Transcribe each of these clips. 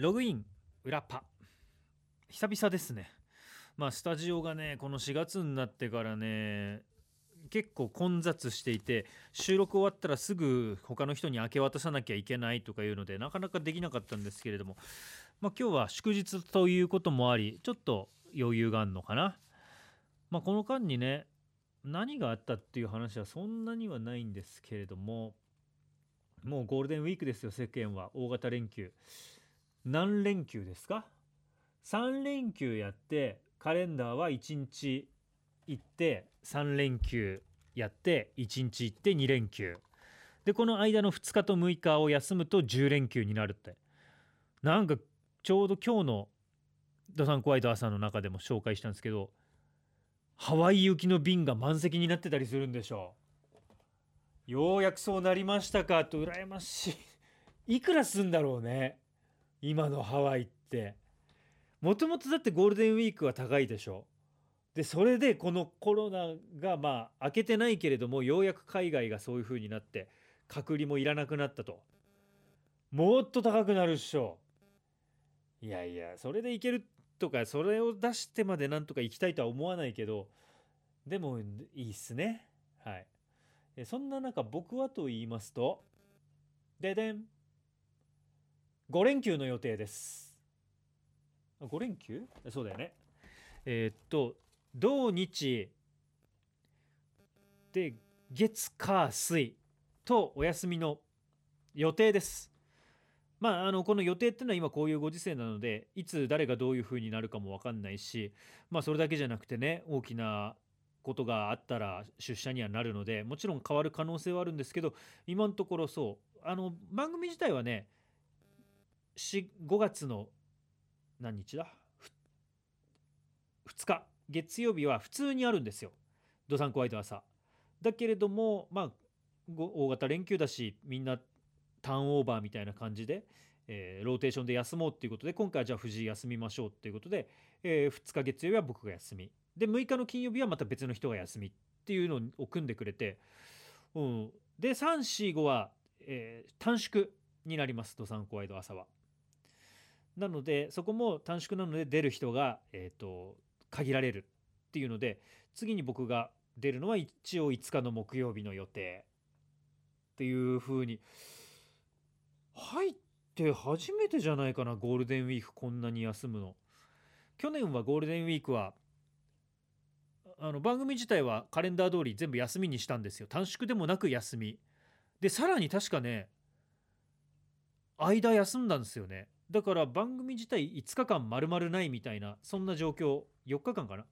ログイン裏パ久々ですね。まあスタジオがねこの4月になってからね結構混雑していて収録終わったらすぐ他の人に明け渡さなきゃいけないとかいうのでなかなかできなかったんですけれども、まあ、今日は祝日ということもありちょっと余裕があるのかな、まあ、この間にね何があったっていう話はそんなにはないんですけれどももうゴールデンウィークですよ世間は。大型連休。何連休ですか？3連休やってカレンダーは1日行って3連休やって1日行って2連休。でこの間の2日と6日を休むと10連休になるって。なんかちょうど今日の「ドサンコワイド朝」の中でも紹介したんですけどハワイ行きの便が満席になってたりするんでしょう。ようやくそうなりましたか？と羨ましい。いくらすんだろうね。今のハワイって。もともとだってゴールデンウィークは高いでしょ。でそれでこのコロナがまあ明けてないけれどもようやく海外がそういう風になって隔離もいらなくなったと。もっと高くなるっしょ。いやいやそれでいけるとかそれを出してまでなんとか行きたいとは思わないけどでもいいっすね。はい。そんな中僕はと言いますとででん。5連休の予定です。5連休？そうだよね。えー、っと土日で月火水とお休みの予定です。まあ、あのこの予定っていうのは今こういうご時世なのでいつ誰がどういうふうになるかも分かんないし、まあ、それだけじゃなくてね大きなことがあったら出社にはなるのでもちろん変わる可能性はあるんですけど今のところそう。あの番組自体はね5月の何日だ？2日。月曜日は普通にあるんですよ。ドサンコワイド朝。だけれどもまあ大型連休だしみんなターンオーバーみたいな感じで、えー、ローテーションで休もうっていうことで今回はじゃあ藤井休みましょうっていうことで、えー、2日月曜日は僕が休み。で6日の金曜日はまた別の人が休みっていうのを組んでくれて、うん、で345は、えー、短縮になります。ドサンコワイド朝は。なのでそこも短縮なので出る人が、えーと、限られるっていうので次に僕が出るのは一応5日の木曜日の予定っていうふうに入って初めてじゃないかなゴールデンウィークこんなに休むの。去年はゴールデンウィークはあの番組自体はカレンダー通り全部休みにしたんですよ。短縮でもなく休み。でさらに確かね間休んだんですよね。だから番組自体5日間丸々ないみたいなそんな状況4日間かな？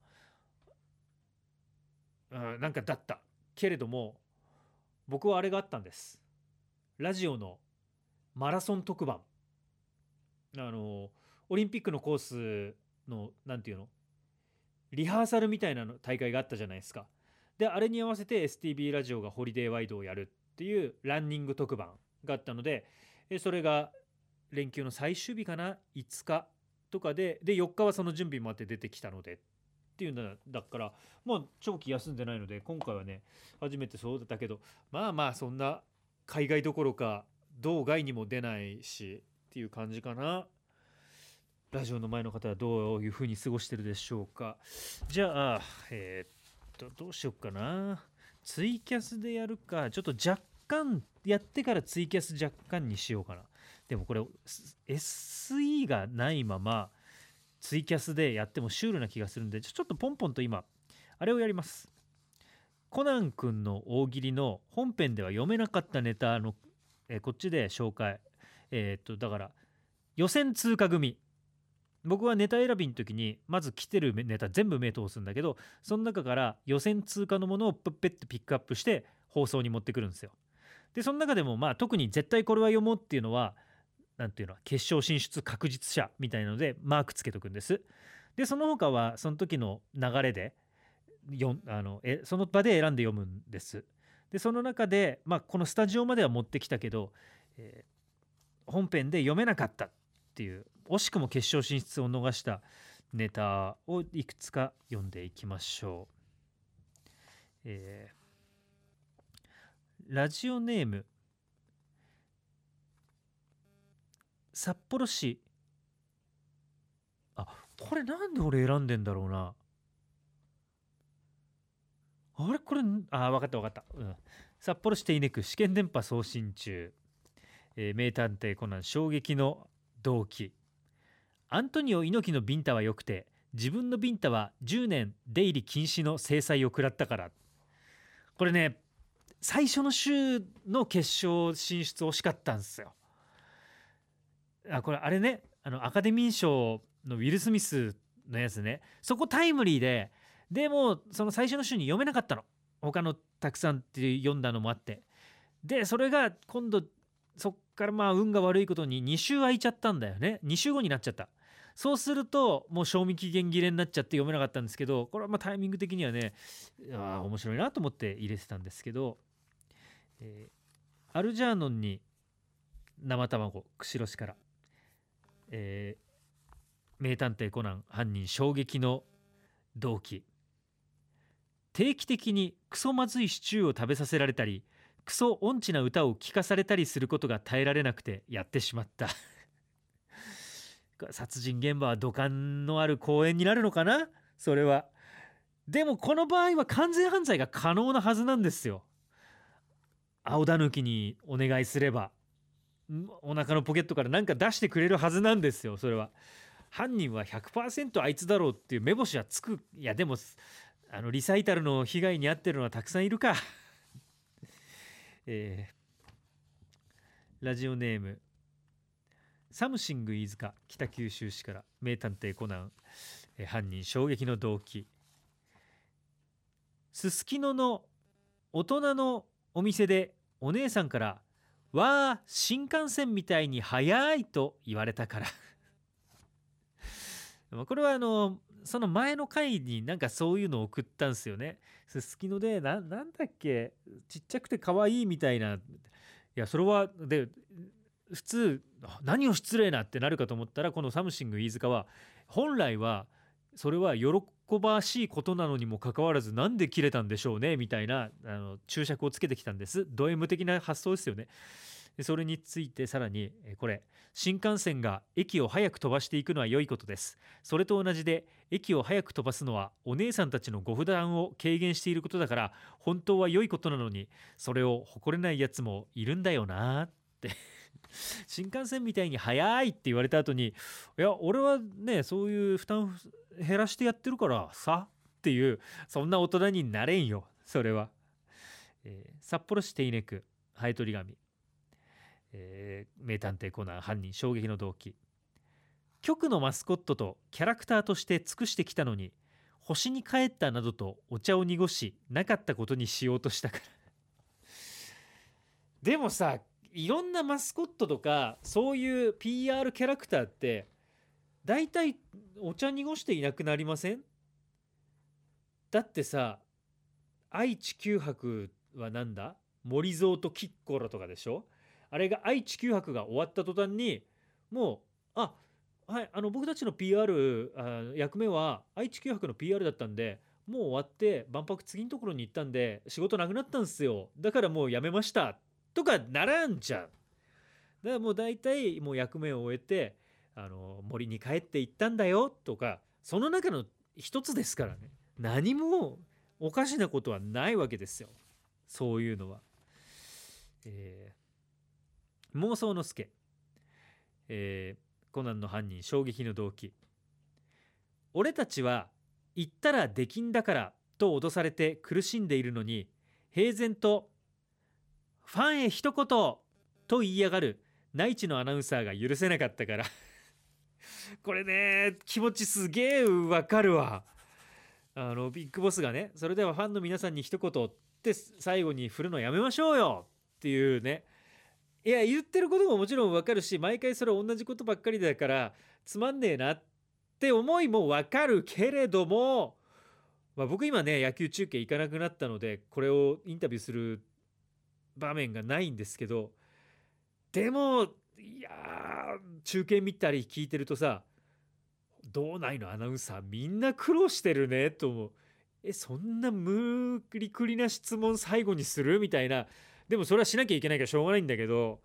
うんなんかだった。けれども僕はあれがあったんです。ラジオのマラソン特番。あのオリンピックのコースの何て言うの？リハーサルみたいなの大会があったじゃないですか。であれに合わせて STB ラジオがホリデーワイドをやるっていうランニング特番があったのでそれが連休の最終日かな？5日とかでで4日はその準備もあって出てきたので。っていうんだだからもう長期休んでないので今回はね初めてそうだったけどまあまあそんな海外どころか道外にも出ないしっていう感じかな。ラジオの前の方はどういうふうに過ごしてるでしょうか。じゃあえー、っとどうしよっかな。ツイキャスでやるかちょっと若干やってからツイキャス若干にしようかな。でもこれ SE がないままツイキャスでやってもシュールな気がするんでちょっとポンポンと今あれをやります。コナン君の大喜利の本編では読めなかったネタの、え、こっちで紹介。えー、っとだから予選通過組。僕はネタ選びの時にまず来てるネタ全部目通すんだけどその中から予選通過のものをプッペッとピックアップして放送に持ってくるんですよ。でその中でもまあ特に絶対これは読もうっていうのは何ていうの決勝進出確実者みたいなのでマークつけとくんです。でその他はその時の流れでよあのえその場で選んで読むんです。でその中で、まあ、このスタジオまでは持ってきたけど、えー、本編で読めなかったっていう惜しくも決勝進出を逃したネタをいくつか読んでいきましょう。えー、ラジオネーム札幌市。あこれなんで俺選んでんだろうな。あれ？これあ分かった分かった、うん、札幌市手稲区試験電波送信中、えー、名探偵コナン衝撃の動機。アントニオ猪木のビンタは良くて自分のビンタは10年出入り禁止の制裁を食らったから。これね最初の週の決勝進出惜しかったんですよ。あこれあれねあのアカデミー賞のウィル・スミスのやつね。そこタイムリーででもその最初の週に読めなかったの。他のたくさんって読んだのもあって。でそれが今度そっからまあ運が悪いことに2週空いちゃったんだよね。2週後になっちゃった。そうするともう賞味期限切れになっちゃって読めなかったんですけどこれはまタイミング的にはねあ面白いなと思って入れてたんですけど、えー、アルジャーノンに生卵釧路市から、えー、名探偵コナン犯人衝撃の動機。定期的にクソまずいシチューを食べさせられたりクソ音痴な歌を聴かされたりすることが耐えられなくてやってしまった。殺人現場は土管のある公園になるのかな？それは。でもこの場合は完全犯罪が可能なはずなんですよ。青田抜きにお願いすれば。お腹のポケットから何か出してくれるはずなんですよそれは。犯人は100%あいつだろうっていう目星はつく。いやでもあのリサイタルの被害に遭ってるのはたくさんいるか。えー、ラジオネーム。サムシング飯塚北九州市から名探偵コナン、えー、犯人衝撃の動機。すすきのの大人のお店でお姉さんから「わあ新幹線みたいに速い」と言われたから。これはあのその前の回になんかそういうのを送ったんですよね。すすきのでななんだっけ？ちっちゃくて可愛いみたいな。いやそれはで普通何を失礼なってなるかと思ったらこのサムシング飯塚は本来はそれは喜ばしいことなのにもかかわらずなんで切れたんでしょうねみたいなあの注釈をつけてきたんです。ド M 的な発想ですよね。それについてさらにこれ新幹線が駅を早く飛ばしていくのは良いことです。それと同じで駅を早く飛ばすのはお姉さんたちのご負担を軽減していることだから本当は良いことなのにそれを誇れないやつもいるんだよなって。新幹線みたいに速いって言われた後にいや俺はねそういう負担減らしてやってるからさっていうそんな大人になれんよそれは、えー、札幌市手稲区ハエトリガミえー、名探偵コナン犯人衝撃の動機。局のマスコットとキャラクターとして尽くしてきたのに星に帰ったなどとお茶を濁しなかったことにしようとしたから。でもさいろんなマスコットとかそういう PR キャラクターって大体お茶濁していなくなりません？だってさ愛知九博はなんだ？森蔵とキッコロとかでしょ？あれが愛・地球博が終わった途端にもうあはいあの僕たちの PR あ役目は愛・地球博の PR だったんでもう終わって万博次のところに行ったんで仕事なくなったんですよ。だからもう辞めました。とかならんじゃん。だからもう大体もう役目を終えてあの森に帰って行ったんだよとかその中の一つですからね。何もおかしなことはないわけですよ。そういうのは。え妄想の助、えー、コナンの犯人衝撃の動機。俺たちは言ったらできんだからと脅されて苦しんでいるのに平然とファンへ一言と言いやがる。内地のアナウンサーが許せなかったから。これね気持ちすげえわかるわ。あのビッグボスがねそれではファンの皆さんに一言って最後に振るのやめましょうよっていうね。いや言ってることももちろんわかるし毎回それ同じことばっかりだからつまんねえなって思いもわかるけれども、まあ、僕今ね野球中継行かなくなったのでこれをインタビューする場面がないんですけどでもいや中継見たり聞いてるとさ道内の？アナウンサーみんな苦労してるねと思う。えそんな無理くりな質問最後にする？みたいな。でもそれはしなきゃいけないからしょうがないんだけど。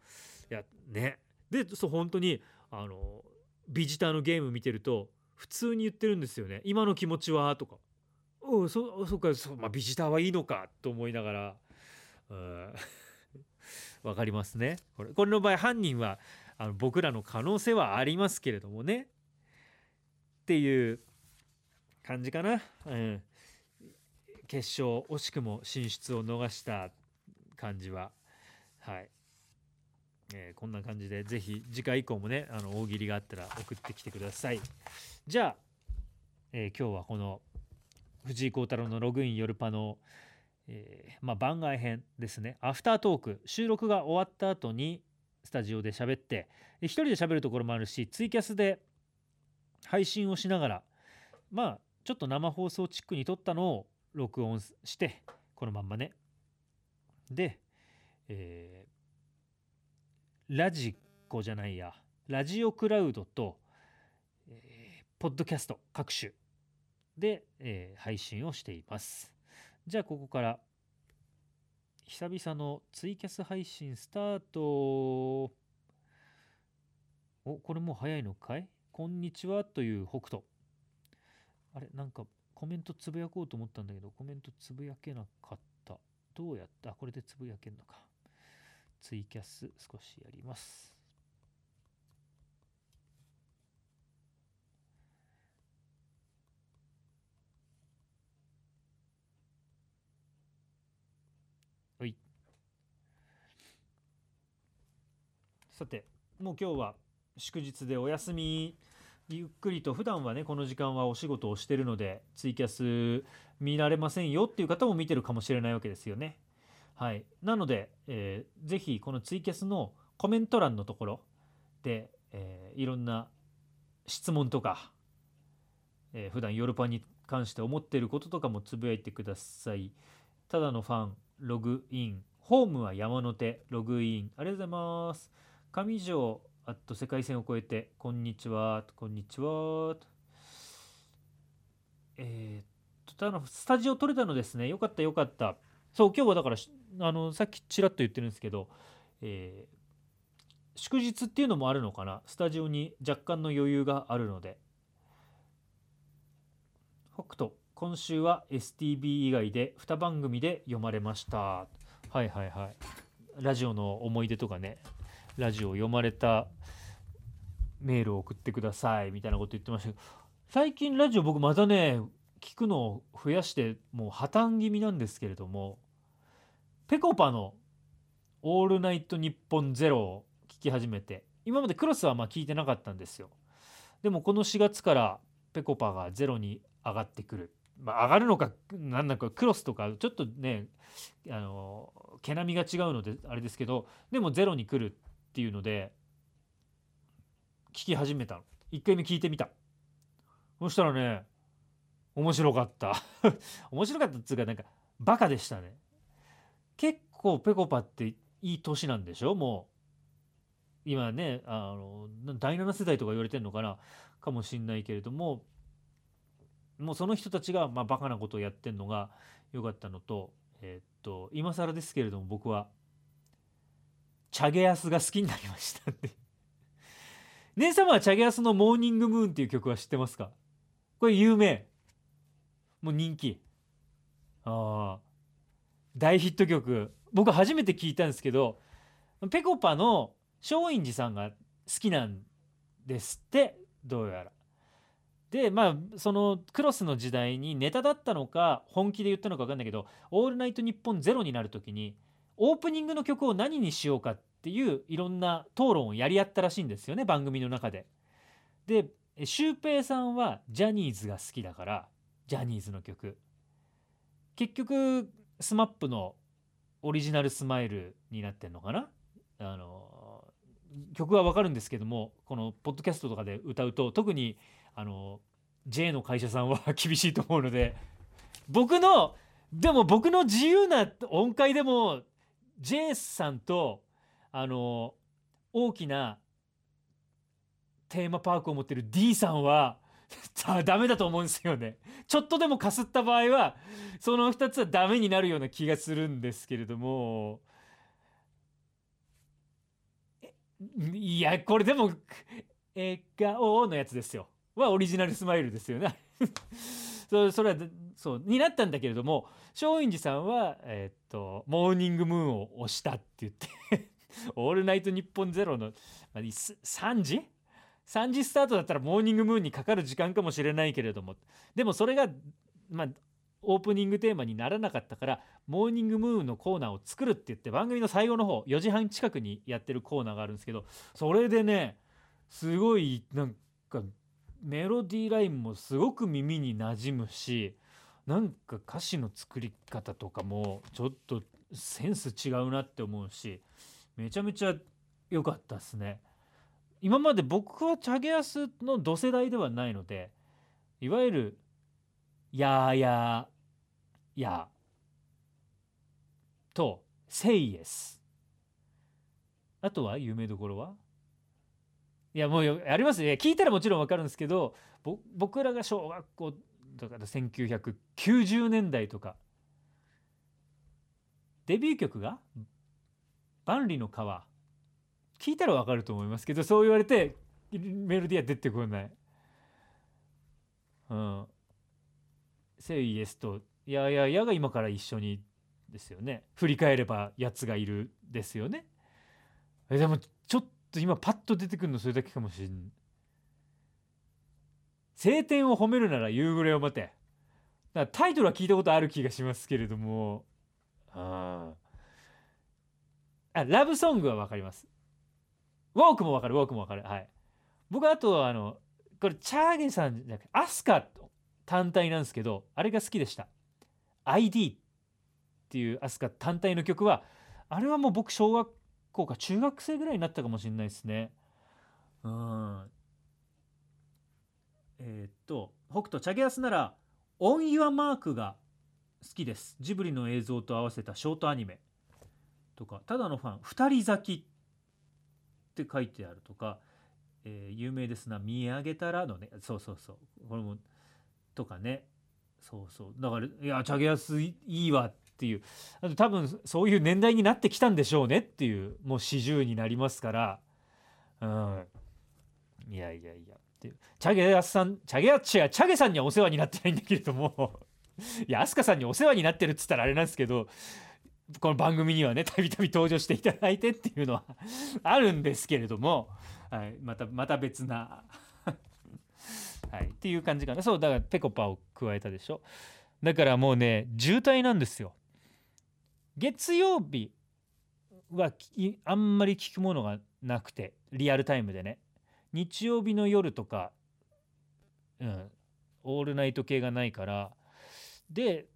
いやね。でそう本当にあのビジターのゲーム見てると普通に言ってるんですよね。今の気持ちは？とか。おそそっかそ、まあ、ビジターはいいのか？と思いながら。うん。わかりますね。これこれの場合犯人はあの僕らの可能性はありますけれどもね。っていう感じかな、うん、決勝惜しくも進出を逃した感じは。はい、えー、こんな感じでぜひ次回以降もねあの大喜利があったら送ってきてください。じゃあ、えー、今日はこの藤井幸太郎のログイン夜パの、えー、まあ、番外編ですね。アフタートーク。収録が終わった後にスタジオで喋って一人で喋るところもあるしツイキャスで配信をしながらまあちょっと生放送チックに撮ったのを録音してこのまんまね。で、えー、ラジコじゃないや。ラジオクラウドと、えー、ポッドキャスト各種で、えー、配信をしています。じゃあここから久々のツイキャス配信スタート。おこれもう早いのかい？こんにちはという北斗。あれなんかコメントつぶやこうと思ったんだけどコメントつぶやけなかった。どうやった？これでつぶやけんのか。ツイキャス少しやります。さてもう今日は祝日でお休みゆっくりと普段はねこの時間はお仕事をしてるのでツイキャス見られませんよっていう方も見てるかもしれないわけですよね。はい、なので、えー、ぜひこのツイキャスのコメント欄のところで、えー、いろんな質問とか、えー、普段ヨルパに関して思ってることとかもつぶやいてください。ただのファン、ログイン、ホームは山の手、ログイン、ありがとうございます。上条あと世界線を越えて、こんにちは、こんにちは。えー、っと、ただスタジオ撮れたのですね。よかった、よかった。そう、今日はだから、あの、さっきちらっと言ってるんですけど、えー、祝日っていうのもあるのかな。スタジオに若干の余裕があるので。北斗、今週は STB 以外で2番組で読まれました。はいはいはい。ラジオの思い出とかね、ラジオを読まれたメールを送ってくださいみたいなこと言ってました。けど最近ラジオ僕またね聞くのを増やしてもう破綻気味なんですけれどもぺこぱの「オールナイトニッポンゼロを聞き始めて。今までクロスはまあ聞いてなかったんですよ。でもこの4月からぺこぱがゼロに上がってくる、まあ、上がるのか何だかクロスとかちょっとねあの毛並みが違うのであれですけどでもゼロに来るっていうので聞き始めたの。1回目聞いてみた。そしたらね面白かった。面白かったっつうかなんかバカでしたね。結構ぺこぱっていい年なんでしょ？もう今ねあの第7世代とか言われてるのかな？かもしんないけれどももうその人たちがまあバカなことをやってんのが良かったのとえー、っと今更ですけれども僕はチャゲヤスが好きになりましたんで 姉様はチャゲヤスのモーニングムーンっていう曲は知ってますか？これ有名。もう人気。ああ大ヒット曲。僕初めて聞いたんですけどぺこぱの松陰寺さんが好きなんですって。どうやら。でまあそのクロスの時代にネタだったのか本気で言ったのか分かんないけど「オールナイトニッポンゼロになる時にオープニングの曲を何にしようかっていういろんな討論をやり合ったらしいんですよね番組の中で。でシュウペイさんはジャニーズが好きだからジャニーズの曲結局 SMAP のオリジナルスマイルになってんのかな？あの曲はわかるんですけどもこのポッドキャストとかで歌うと特にあの J の会社さんは 厳しいと思うので僕のでも僕の自由な音階でも J さんとあの大きなテーマパークを持ってる D さんは ダメだと思うんですよね。ちょっとでもかすった場合はその2つはダメになるような気がするんですけれどもいやこれでも笑顔のやつですよ。はオリジナルスマイルですよね そそれはそうになったんだけれども松陰寺さんは、え、っとモーニングムーンを押したって言って オールナイトニッポンゼロの3時3時スタートだったらモーニングムーンにかかる時間かもしれないけれどもでもそれがまあオープニングテーマにならなかったからモーニングムーンのコーナーを作るって言って番組の最後の方4時半近くにやってるコーナーがあるんですけどそれでねすごいなんかメロディーラインもすごく耳に馴染むしなんか歌詞の作り方とかもちょっとセンス違うなって思うしめちゃめちゃ良かったですね。今まで僕はチャゲアスの同世代ではないのでいわゆる「やーやーやー」と「セイエス」あとは有名どころは？いやもうありますね聞いたらもちろん分かるんですけど僕らが小学校だか1990年代とかデビュー曲が「万里の川」聞いたらわかると思いますけどそう言われてメロディーは出てこない。うん。セイイエスと「ややや」が今から一緒にですよね。振り返ればやつがいるですよね。えでもと今パッと出てくるのそれだけかもしれん。晴天を褒めるなら夕暮れを待て。だからタイトルは聞いたことある気がしますけれども。ああ。ラブソングは分かります。ウォークもわかるウォークもわかるはい僕あとはあのこれチャーゲさんじゃなくてアスカ単体なんですけどあれが好きでした ID っていうアスカ単体の曲はあれはもう僕小学校か中学生ぐらいになったかもしれないですね。うん。えー、っと北斗チャゲアスなら「オン・ユア・マーク」が好きです。ジブリの映像と合わせたショートアニメ。とかただのファン「二人咲き」って書いてあるとか、えー、有名ですな「見上げたら」のね。そうそうそう。これもとかね。そうそう。だからいやチャゲアスいいわっていう。あと多分そういう年代になってきたんでしょうねっていうもう40になりますから。うん。いやいやいや。っていう。チャゲアスさんチャゲアチャチャゲさんにはお世話になってないんだけれども。いや飛鳥さんにお世話になってるっつったらあれなんですけどこの番組にはねたびたび登場していただいてっていうのはあるんですけれども、はい、またまた別な。はい、っていう感じかな。そうだからぺこぱを加えたでしょ。だからもうね渋滞なんですよ。月曜日はあんまり聞くものがなくてリアルタイムでね。日曜日の夜とかうんオールナイト系がないから。で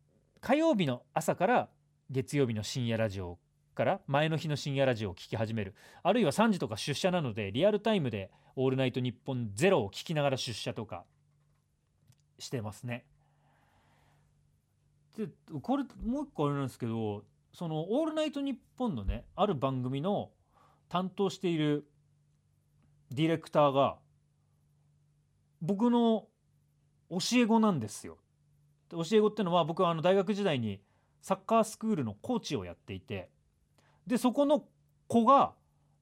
火曜日の朝から月曜日の深夜ラジオから前の日の深夜ラジオを聴き始める。あるいは3時とか出社なのでリアルタイムで「オールナイトニッポンゼロを聞きながら出社とかしてますね。でこれもう一個あれなんですけどその「オールナイトニッポン」のねある番組の担当しているディレクターが僕の教え子なんですよ。教え子ってのは僕はあの大学時代にサッカースクールのコーチをやっていてでそこの子が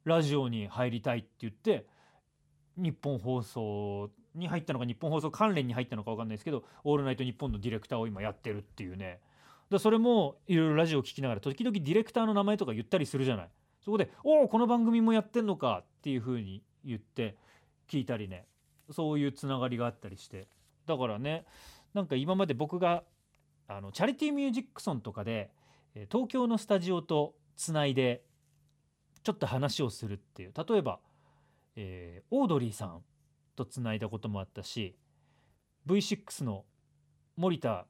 ラジオに入りたいって言って日本放送に入ったのか日本放送関連に入ったのか分かんないですけど「オールナイトニッポン」のディレクターを今やってるっていうねだそれもいろいろラジオを聴きながら時々ディレクターの名前とか言ったりするじゃない。そこで「おおこの番組もやってんのか」っていうふうに言って聞いたりね。そういうつながりがあったりして。だからねなんか今まで僕があのチャリティーミュージックソンとかで東京のスタジオとつないでちょっと話をするっていう。例えば、えー、オードリーさんとつないだこともあったし V6 の森田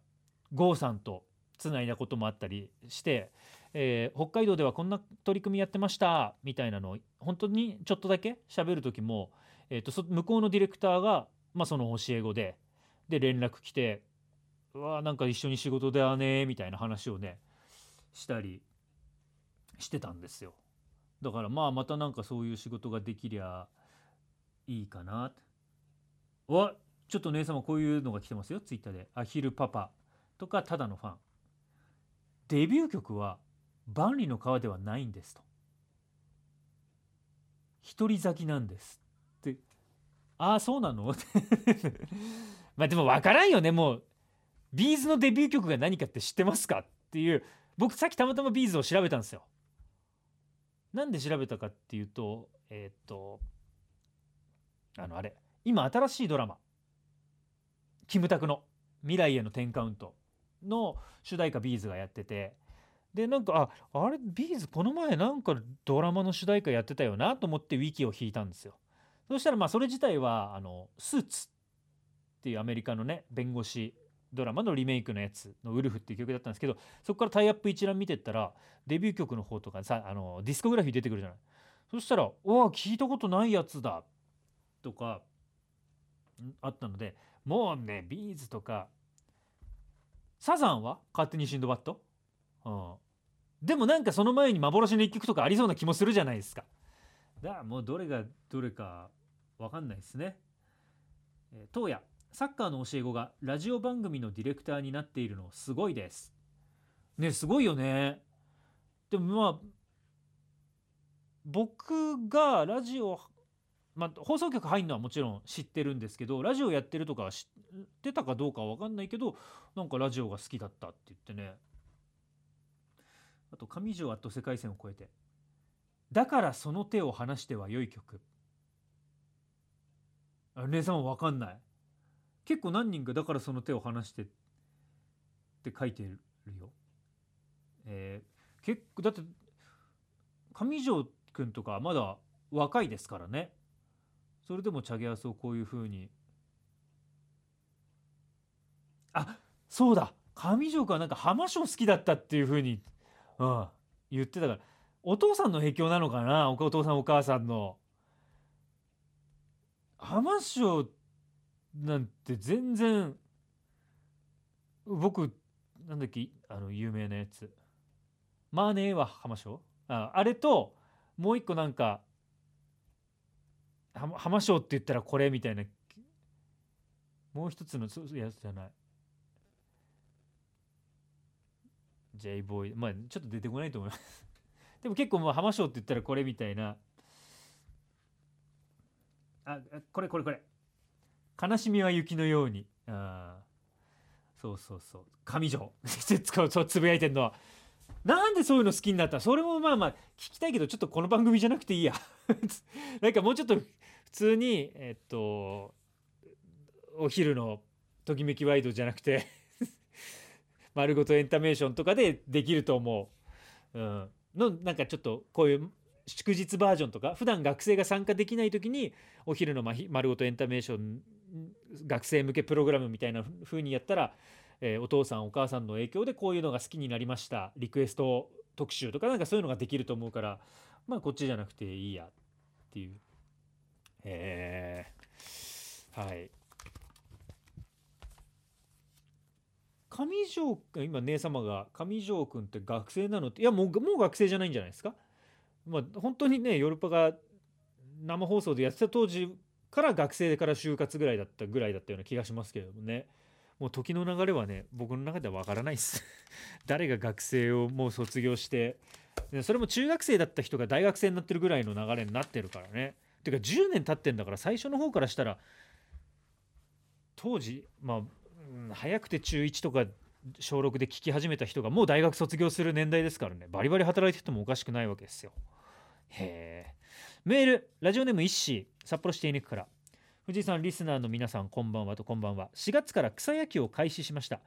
剛さんとつないだこともあったりして、えー、北海道ではこんな取り組みやってましたみたいなのを本当にちょっとだけ喋る時も、えーと、向こうのディレクターが、まあ、その教え子でで連絡来てうわなんか一緒に仕事だねみたいな話をねしたりしてたんですよ。だからまあまたなんかそういう仕事ができりゃいいかな。わちょっと姉様こういうのが来てますよツイッターで「アヒルパパ」とかただのファン。デビュー曲は万里の河ではないんですと。一人咲きなんですって。ああそうなの？まあでも分からんよねもう。 B'z のデビュー曲が何かって知ってますかっていう。僕さっきたまたま B'z を調べたんですよ。なんで調べたかっていうとえー、っとあのあれ。今新しいドラマ。キムタクの「未来への10カウント」の主題歌 B'z がやってて。でなんかああれ B'z この前なんかドラマの主題歌やってたよなと思ってウィキを引いたんですよ。そしたらまあそれ自体はあの SUITS っていうアメリカのね弁護士ドラマのリメイクのやつの「 WOLF」っていう曲だったんですけどそこからタイアップ一覧見てったらデビュー曲の方とかさあのディスコグラフィー出てくるじゃない。そしたら「おわ聞いたことないやつだ」とかあったのでもうねビーズとかサザンは勝手にシンドバッド、うん、でもなんかその前に幻の一曲とかありそうな気もするじゃないですか。だからもうどれがどれか分かんないですね、えー、東野サッカーの教え子がラジオ番組のディレクターになっているのすごいです。ねすごいよね。でもまあ僕がラジオまあ、放送局入るのはもちろん知ってるんですけどラジオやってるとか知ってたかどうかは分かんないけどなんかラジオが好きだったって言ってね。あと上条あと世界線を超えて。だからその手を離しては良い曲。姉さんは分かんない。結構何人かだからその手を離してって書いてるよ。えー、結構だって上条君とかまだ若いですからね。それでもチャゲアスをこういうふうに。あそうだ。上条君はなんか浜章好きだったっていうふうに、うん、言ってたから。お父さんの影響なのかな？お父さんお母さんの。浜章なんて全然僕なんだっけ？あの有名なやつ。マーネーは浜章ああれともう一個なんか浜章って言ったらこれみたいな。もう一つのやつじゃない。J ボーイ。まあちょっと出てこないと思います。でも結構もう浜章って言ったらこれみたいな。あこれこれこれ。悲しみは雪のように。あそうそうそう。上条そうつぶやいてんのは。なんでそういうの好きになった？それもまあまあ聞きたいけどちょっとこの番組じゃなくていいや。なんかもうちょっと普通にえっとお昼のときめきワイドじゃなくて 丸ごとエンタメーションとかでできると思う、うん、のなんかちょっとこういう祝日バージョンとか普段学生が参加できない時にお昼の丸ごとエンタメーション学生向けプログラムみたいな風にやったら、えー、お父さんお母さんの影響でこういうのが好きになりました。リクエスト特集とかなんかそういうのができると思うからまあこっちじゃなくていいやっていう。えー、はい。上条今姉様が上条君って学生なのっていやもうもう学生じゃないんじゃないですか？まあ本当にねヨルパが生放送でやってた当時から学生から就活ぐらいだったぐらいだったような気がしますけれどもね。もう時の流れはね僕の中ではわからないです。誰が学生をもう卒業してそれも中学生だった人が大学生になってるぐらいの流れになってるからね。てか10年経ってんだから最初の方からしたら当時まあ、早くて中1とか小6で聞き始めた人がもう大学卒業する年代ですからね。バリバリ働いててもおかしくないわけですよ。へえ。メールラジオネーム一ー。札幌市手稲区から。藤井さんリスナーの皆さんこんばんはとこんばんは。4月から草野球を開始しました。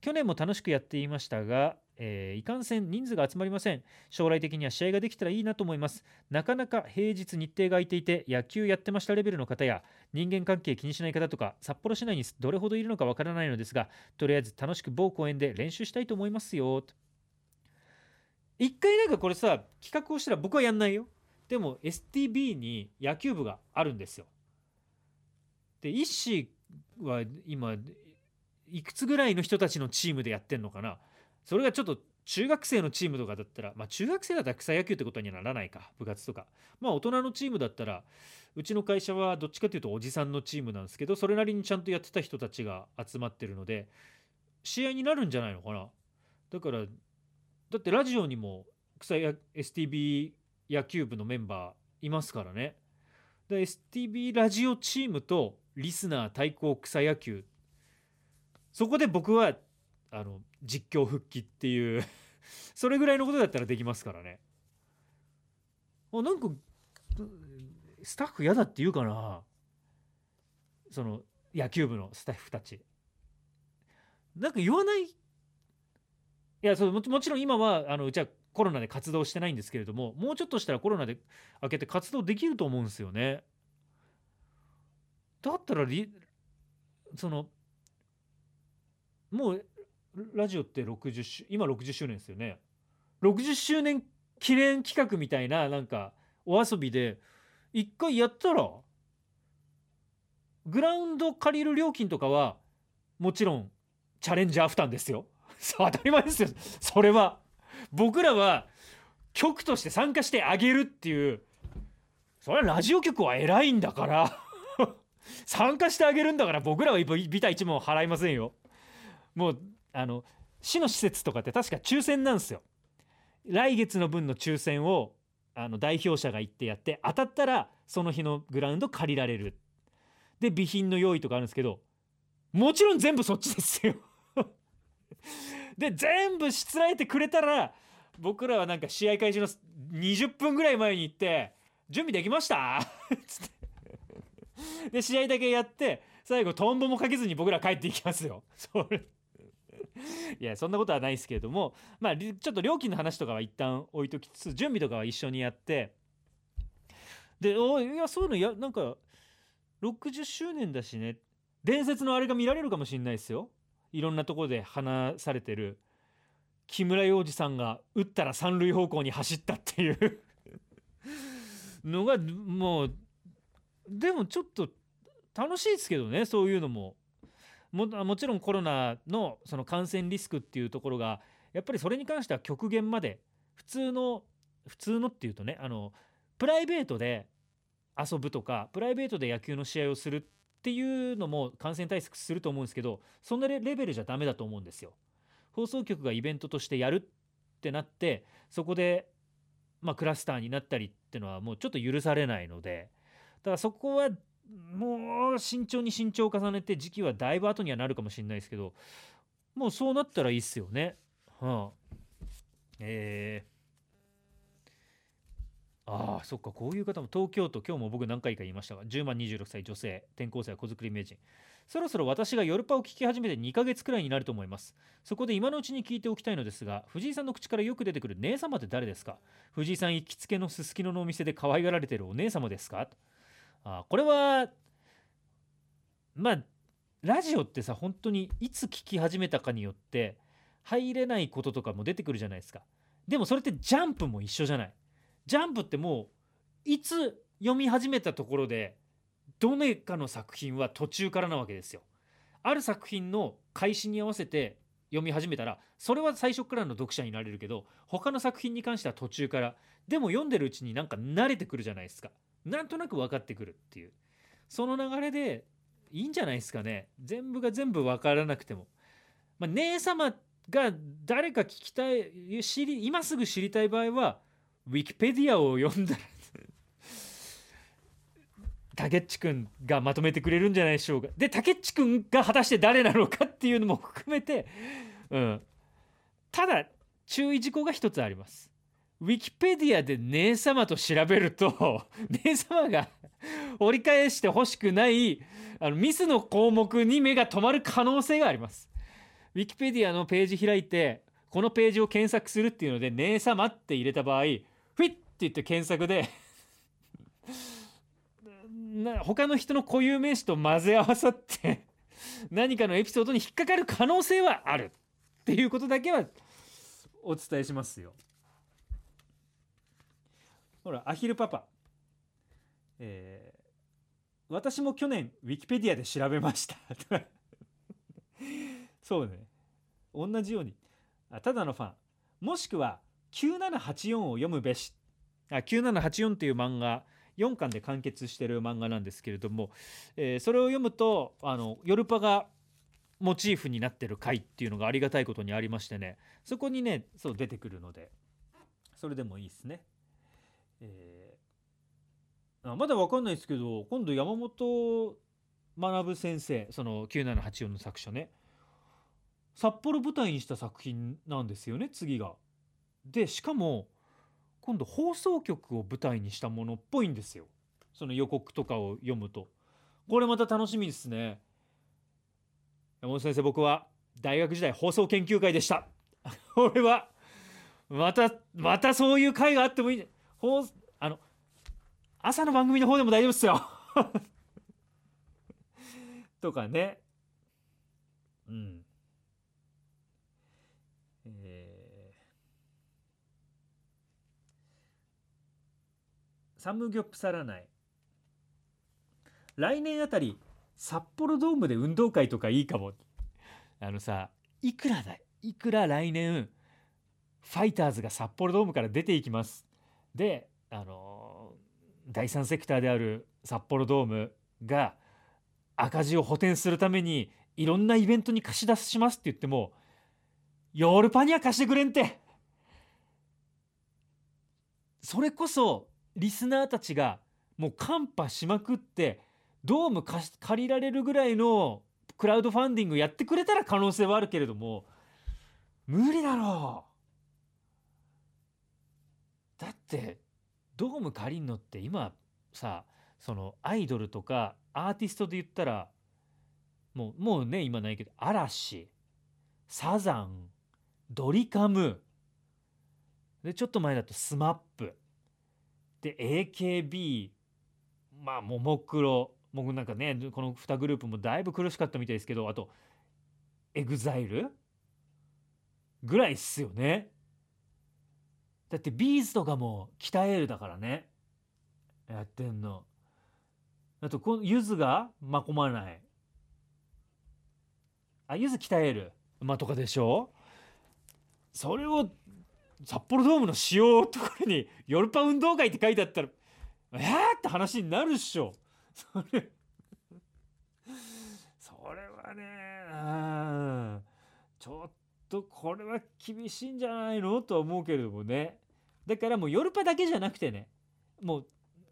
去年も楽しくやっていましたがえー、いかんせん人数が集まりません。将来的には試合ができたらいいなと思います。なかなか平日日程が空いていて野球やってましたレベルの方や人間関係気にしない方とか札幌市内にどれほどいるのかわからないのですがとりあえず楽しく某公園で練習したいと思いますよ。一回なんかこれさ企画をしたら僕はやんないよ。でも STB に野球部があるんですよ。で一子は今いくつぐらいの人たちのチームでやってんのかな？それがちょっと中学生のチームとかだったら、まあ、中学生だったら草野球ってことにはならないか部活とか。まあ大人のチームだったらうちの会社はどっちかというとおじさんのチームなんですけどそれなりにちゃんとやってた人たちが集まってるので試合になるんじゃないのかな？だからだってラジオにも草や STB 野球部のメンバーいますからね。STB ラジオチームとリスナー対抗草野球。そこで僕はあの実況復帰っていう。それぐらいのことだったらできますからね。あなんかスタッフ嫌だって言うかな。その野球部のスタッフたち。なんか言わない。いやそうもちろん今はあのうちはコロナで活動してないんですけれどももうちょっとしたらコロナで明けて活動できると思うんですよね。だったらリそのもうラジオって60周今60周年ですよね。60周年記念企画みたいななんかお遊びで一回やったらグラウンド借りる料金とかはもちろんチャレンジャー負担ですよ。当たり前ですよ。それは僕らは局として参加してあげるっていうそれはラジオ局は偉いんだから。参加してあげるんだから僕らはビタ一文払いませんよ。もうあの市の施設とかって確か抽選なんですよ。来月の分の抽選をあの代表者が行ってやって当たったらその日のグラウンド借りられる。で備品の用意とかあるんですけどもちろん全部そっちですよ。で全部しつらえてくれたら僕らはなんか試合開始の20分ぐらい前に行って「準備できました?」つって で試合だけやって最後トンボもかけずに僕ら帰っていきますよ。それ いやそんなことはないですけれどもまあちょっと料金の話とかは一旦置いときつつ準備とかは一緒にやって。でおいやそういうのやなんか60周年だしね。伝説のあれが見られるかもしれないですよ。いろんなところで話されてる。木村洋二さんが打ったら三塁方向に走ったっていう。のがもうでもちょっと楽しいですけどねそういうのもももちろんコロナのその感染リスクっていうところがやっぱりそれに関しては極限まで普通の普通のっていうとねあのプライベートで遊ぶとかプライベートで野球の試合をするっていうのも感染対策すると思うんですけどそんなレベルじゃダメだと思うんですよ。放送局がイベントとしてやるってなってそこで、まあ、クラスターになったりっていうのはもうちょっと許されないのでからそこはもう慎重に慎重を重ねて時期はだいぶ後にはなるかもしれないですけどもうそうなったらいいっすよね。はあ、えー、ああそっかこういう方も東京都今日も僕何回か言いましたが10万26歳女性転校生は子作り名人。そろそろ私が夜パを聞き始めて2ヶ月くらいになると思います。そこで今のうちに聞いておきたいのですが藤井さんの口からよく出てくる姉様って誰ですか？藤井さん行きつけのすすきののお店で可愛がられてるお姉様ですか？あこれはまあラジオってさ本当にいつ聞き始めたかによって入れないこととかも出てくるじゃないですか。でもそれってジャンプも一緒じゃない。ジャンプってもういつ読み始めたところでどれかの作品は途中からなわけですよ。ある作品の開始に合わせて読み始めたらそれは最初からの読者になれるけど他の作品に関しては途中から。でも読んでるうちになんか慣れてくるじゃないですか。なんとなく分かってくるっていう。その流れでいいんじゃないですかね。全部が全部分からなくても、まあ、姉様が誰か聞きたい知り今すぐ知りたい場合はウィキペディアを読んだら 竹内くんがまとめてくれるんじゃないでしょうか。で竹内くんが果たして誰なのかっていうのも含めて、うん、ただ注意事項が一つあります。ウィキペディアで姉様と調べると 姉様が折り返してほしくないあのミスの項目に目が止まる可能性がありますウィキペディアのページ開いてこのページを検索するっていうので「姉様」って入れた場合フィッって言って検索で 他の人の固有名詞と混ぜ合わさって何かのエピソードに引っかかる可能性はあるっていうことだけはお伝えしますよ。ほらアヒルパパ、えー、私も去年ウィキペディアで調べました。そうね。同じように。あただのファン。もしくは9784を読むべし。あ9784っていう漫画。4巻で完結してる漫画なんですけれども、えー、それを読むとあのヨルパがモチーフになってる回っていうのがありがたいことにありましてね。そこにねそう出てくるので。それでもいいですね。えあまだわかんないですけど今度山本学先生その9784の作者ね。札幌舞台にした作品なんですよね次が。でしかも今度放送局を舞台にしたものっぽいんですよ。その予告とかを読むと。これまた楽しみですね。山本先生僕は大学時代放送研究会でした。俺はまたまたそういう会があってもいい。放あの朝の番組の方でも大丈夫ですよ。とかね。うん。えー、サムギョプサラない。来年あたり札幌ドームで運動会とかいいかも。あのさいくらだいくら来年ファイターズが札幌ドームから出ていきます。であの、第三セクターである札幌ドームが赤字を補填するためにいろんなイベントに貸し出しますって言ってもヨーロパには貸してくれんて。それこそリスナーたちがもうカンパしまくってドーム借りられるぐらいのクラウドファンディングやってくれたら可能性はあるけれども無理だろう。だってドーム借りんのって今さそのアイドルとかアーティストで言ったらもうもうね今ないけど嵐サザンドリカムでちょっと前だと SMAP で AKB まあももクロ僕なんかねこの2グループもだいぶ苦しかったみたいですけどあと EXILE ぐらいっすよね。だってビーズとかも鍛えるだからね。やってんの。あとこのゆずがまこまない。あゆず鍛える？まあとかでしょ？それを札幌ドームの使用ところにヨルパ運動会って書いてあったらえーって話になるっしょ。それそれはねちょっとこれは厳しいんじゃないの？とは思うけれどもね。だからもうヨルパだけじゃなくてね。もう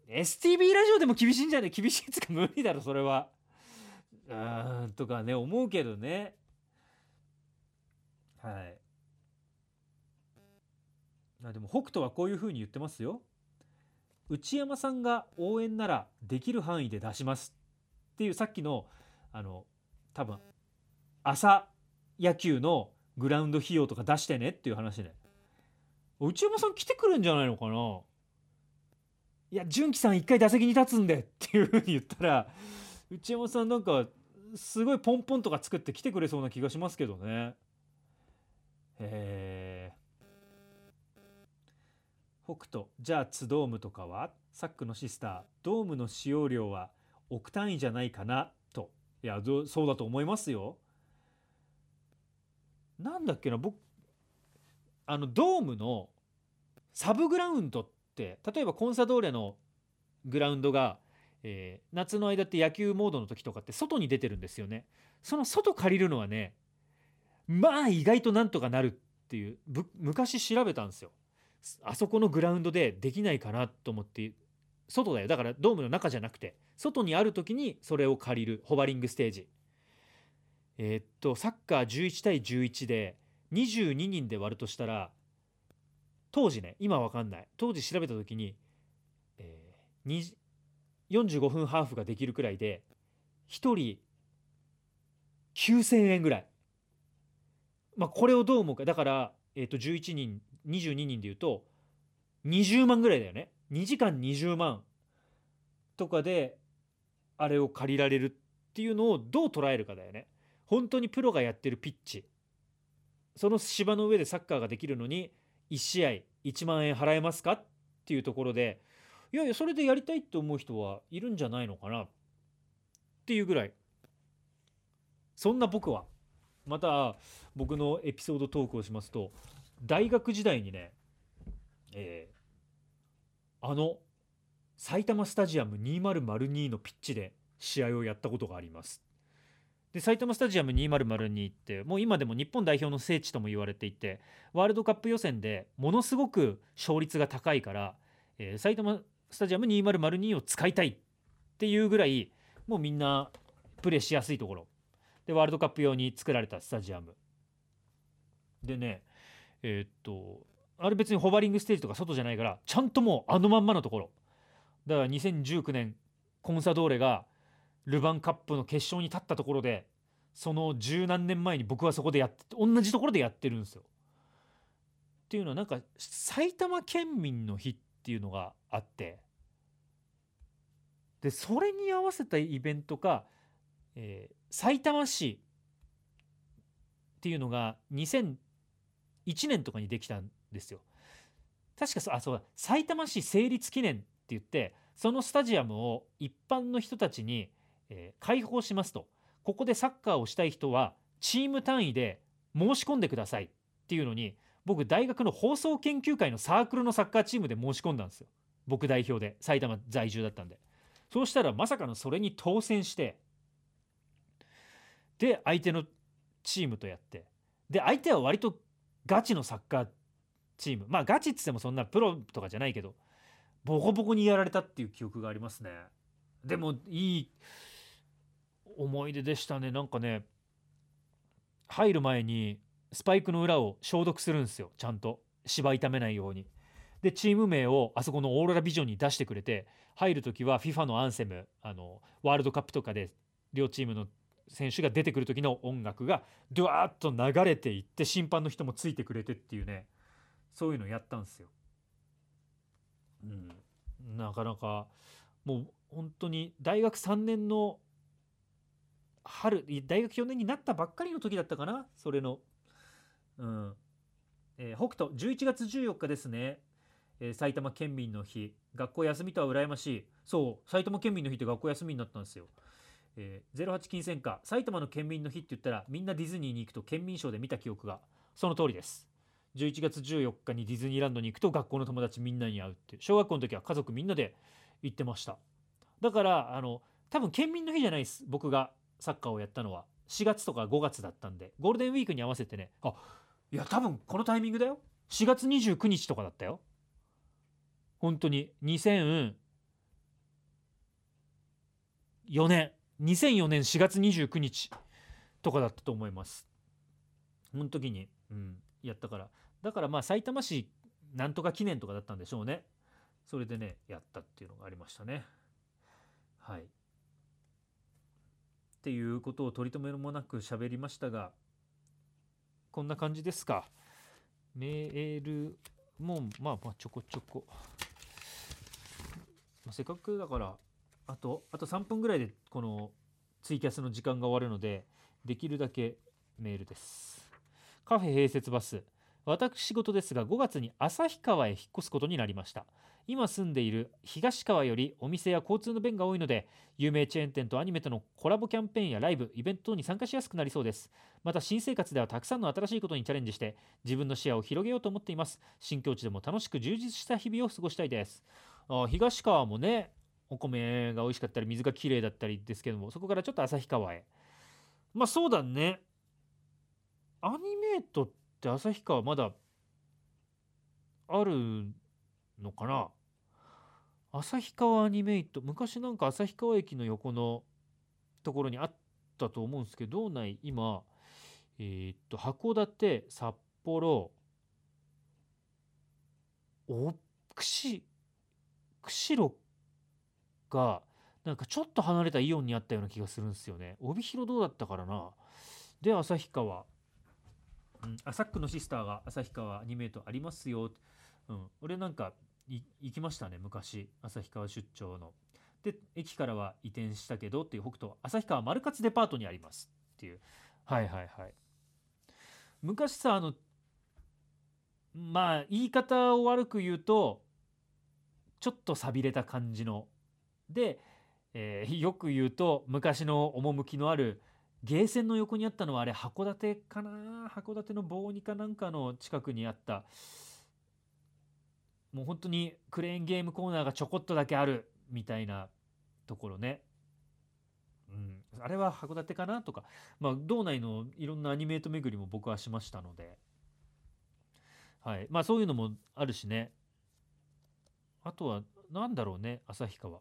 STB ラジオでも厳しいんじゃない？厳しいっつか無理だろそれは。うんとかね思うけどね。はい。あでも北斗はこういうふうに言ってますよ。内山さんが応援ならできる範囲で出しますっていうさっきのあの多分朝野球のグラウンド費用とか出してねっていう話ね内山さん来てくるんじゃないのかな？いや純喜さん一回打席に立つんでっていうふうに言ったら内山さんなんかすごいポンポンとか作って来てくれそうな気がしますけどね。へえ北斗じゃあツドームとかは？サックのシスタードームの使用量は億単位じゃないかな？と。いやそうだと思いますよ。なんだっけな僕あのドームのサブグラウンドって例えばコンサドーレのグラウンドが、えー、夏の間って野球モードの時とかって外に出てるんですよね。その外借りるのはねまあ意外となんとかなるっていう昔調べたんですよ。あそこのグラウンドでできないかなと思って外だよ。だからドームの中じゃなくて外にある時にそれを借りるホバリングステージ。えー、っとサッカー11対11で22人で割るとしたら当時ね今わかんない。当時調べた時に、えー、45分ハーフができるくらいで1人9000円ぐらい。まあこれをどう思うか。だから、えー、と11人22人でいうと20万ぐらいだよね。2時間20万とかであれを借りられるっていうのをどう捉えるかだよね。本当にプロがやってるピッチ。その芝の上でサッカーができるのに1試合1万円払えますか？っていうところでいやいやそれでやりたいって思う人はいるんじゃないのかな？っていうぐらい。そんな僕は。また僕のエピソードトークをしますと大学時代にね、え、あの埼玉スタジアム2002のピッチで試合をやったことがあります。で埼玉スタジアム2002ってもう今でも日本代表の聖地とも言われていてワールドカップ予選でものすごく勝率が高いから、えー、埼玉スタジアム2002を使いたいっていうぐらいもうみんなプレーしやすいところ。でワールドカップ用に作られたスタジアム。でねえー、っとあれ別にホバリングステージとか外じゃないからちゃんともうあのまんまのところ。だから2019年コンサドーレがルヴァンカップの決勝に立ったところでその十何年前に僕はそこでやって同じところでやってるんですよ。っていうのはなんか埼玉県民の日っていうのがあってでそれに合わせたイベントが、えー、埼玉市っていうのが2001年とかにできたんですよ。確かあそうだ埼玉市成立記念って言ってそのスタジアムを一般の人たちに、えー、開放しますと。ここでサッカーをしたい人はチーム単位で申し込んでください。っていうのに僕大学の放送研究会のサークルのサッカーチームで申し込んだんですよ。僕代表で。埼玉在住だったんで。そうしたらまさかのそれに当選して。で相手のチームとやって。で相手は割とガチのサッカーチーム。まあガチっつってもそんなプロとかじゃないけどボコボコにやられたっていう記憶がありますね。でもいい思い出でしたね。なんかね入る前にスパイクの裏を消毒するんですよ。ちゃんと。芝痛めないように。でチーム名をあそこのオーロラビジョンに出してくれて入る時は FIFA のアンセムあのワールドカップとかで両チームの選手が出てくる時の音楽がドワーッと流れていって審判の人もついてくれてっていうねそういうのやったんですよ。うん、なかなかもう本当に大学3年の春大学4年になったばっかりの時だったかなそれの。うん。えー、北斗11月14日ですね、えー、埼玉県民の日。学校休みとは羨ましい。そう埼玉県民の日って学校休みになったんですよ、えー、08金銭か。埼玉の県民の日って言ったらみんなディズニーに行くと県民賞で見た記憶が。その通りです。11月14日にディズニーランドに行くと学校の友達みんなに会うって小学校の時は家族みんなで行ってました。だからあの多分県民の日じゃないです。僕がサッカーをやったのは。4月とか5月だったんで。ゴールデンウィークに合わせてね。あいや多分このタイミングだよ。4月29日とかだったよ。本当に。2004年。2004年4月29日とかだったと思います。その時に、うん、やったから。だからまあさいたま市なんとか記念とかだったんでしょうね。それでねやったっていうのがありましたね。はい。っていうことを取り留めもなく喋りましたがこんな感じですか？メールもまあまあちょこちょこ。まあ、せっかくだからあとあと3分ぐらいでこのツイキャスの時間が終わるのでできるだけメールです。カフェ併設バス私事ですが5月に旭川へ引っ越すことになりました。今住んでいる東川よりお店や交通の便が多いので有名チェーン店とアニメとのコラボキャンペーンやライブイベント等に参加しやすくなりそうです。また新生活ではたくさんの新しいことにチャレンジして自分の視野を広げようと思っています。新境地でも楽しく充実した日々を過ごしたいです。あ東川もねお米が美味しかったり水がきれいだったりですけどもそこからちょっと旭川へ。まあそうだね。アニメートって旭川まだあるのかな？旭川アニメイト昔なんか旭川駅の横のところにあったと思うんですけど道内今えー、っと函館札幌お釧釧路がなんかちょっと離れたイオンにあったような気がするんですよね。帯広どうだったからな。で旭川、うん、アサックのシスターが旭川アニメートありますよ、うん、俺なんか行きましたね昔。旭川出張の。で駅からは移転したけどっていう北斗旭川丸勝デパートにあります。っていう。はいはいはい。昔さあのまあ言い方を悪く言うとちょっと寂れた感じの。で、えー、よく言うと昔の趣のあるゲーセンの横にあったのはあれ函館かな？函館の棒にかなんかの近くにあった。もう本当にクレーンゲームコーナーがちょこっとだけあるみたいなところね。うん、あれは函館かな？とか、まあ、道内のいろんなアニメート巡りも僕はしましたので、はい。まあ、そういうのもあるしね。あとはなんだろうね旭川。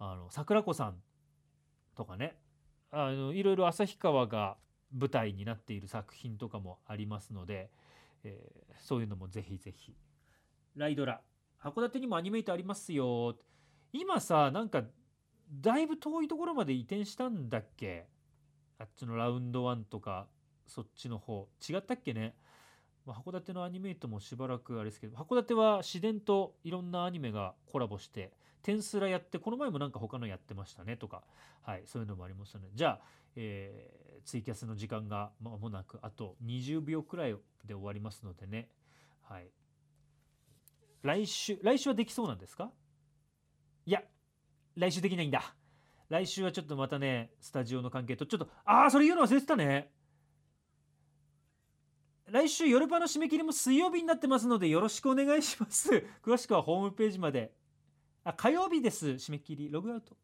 あの桜子さんとかね。あのいろいろ旭川が舞台になっている作品とかもありますので、えーそういうのもぜひぜひ。ライドラ。函館にもアニメイトありますよ。今さなんかだいぶ遠いところまで移転したんだっけ？あっちのラウンドワンとかそっちの方。違ったっけね、まあ函館のアニメイトもしばらくあれですけど函館は自然といろんなアニメがコラボしてテンスラやってこの前もなんか他のやってましたねとかはいそういうのもありますのでじゃあ、えーツイキャスの時間が間もなくあと20秒くらいで終わりますのでね。はい。来週来週はできそうなんですか？いや来週できないんだ。来週はちょっとまたねスタジオの関係とちょっとああそれ言うの忘れてたね。来週夜パの締め切りも水曜日になってますのでよろしくお願いします。詳しくはホームページまで。あ火曜日です締め切り。ログアウト。